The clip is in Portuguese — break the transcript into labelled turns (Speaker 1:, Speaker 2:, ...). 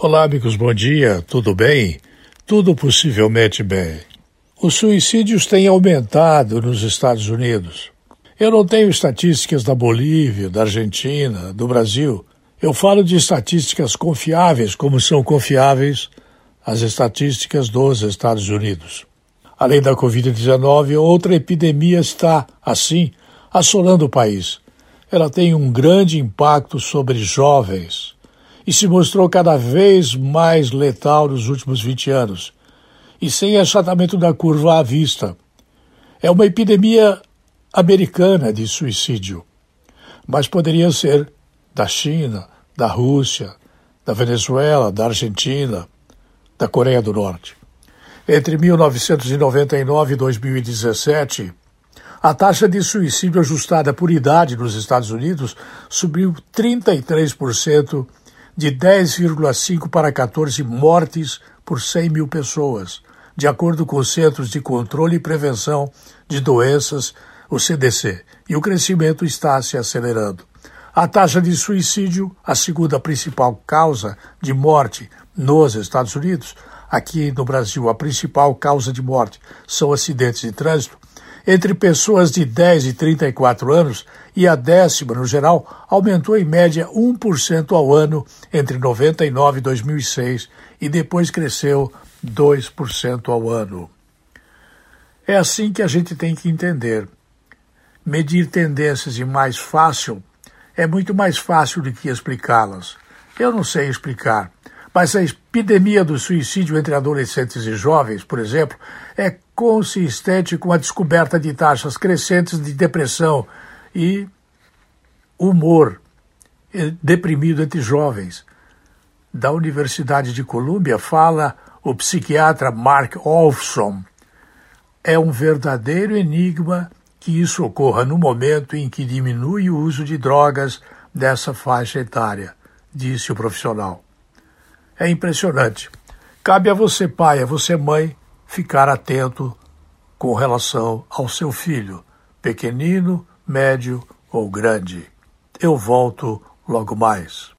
Speaker 1: Olá, amigos, bom dia, tudo bem? Tudo possivelmente bem. Os suicídios têm aumentado nos Estados Unidos. Eu não tenho estatísticas da Bolívia, da Argentina, do Brasil. Eu falo de estatísticas confiáveis, como são confiáveis as estatísticas dos Estados Unidos. Além da Covid-19, outra epidemia está, assim, assolando o país. Ela tem um grande impacto sobre jovens e se mostrou cada vez mais letal nos últimos 20 anos, e sem achatamento da curva à vista. É uma epidemia americana de suicídio, mas poderia ser da China, da Rússia, da Venezuela, da Argentina, da Coreia do Norte. Entre 1999 e 2017, a taxa de suicídio ajustada por idade nos Estados Unidos subiu 33% de 10,5 para 14 mortes por 100 mil pessoas, de acordo com os Centros de Controle e Prevenção de Doenças, o CDC, e o crescimento está se acelerando. A taxa de suicídio, a segunda principal causa de morte nos Estados Unidos, aqui no Brasil, a principal causa de morte são acidentes de trânsito, entre pessoas de 10 e 34 anos e a décima, no geral, aumentou em média 1% ao ano entre 99 e 2006 e depois cresceu 2% ao ano. É assim que a gente tem que entender. Medir tendências e mais fácil é muito mais fácil do que explicá-las. Eu não sei explicar, mas a epidemia do suicídio entre adolescentes e jovens, por exemplo, é consistente com a descoberta de taxas crescentes de depressão e humor deprimido entre jovens. Da Universidade de Colômbia fala o psiquiatra Mark Olfson. É um verdadeiro enigma que isso ocorra no momento em que diminui o uso de drogas dessa faixa etária, disse o profissional. É impressionante. Cabe a você, pai, a você, mãe, ficar atento com relação ao seu filho, pequenino, médio ou grande. Eu volto logo mais.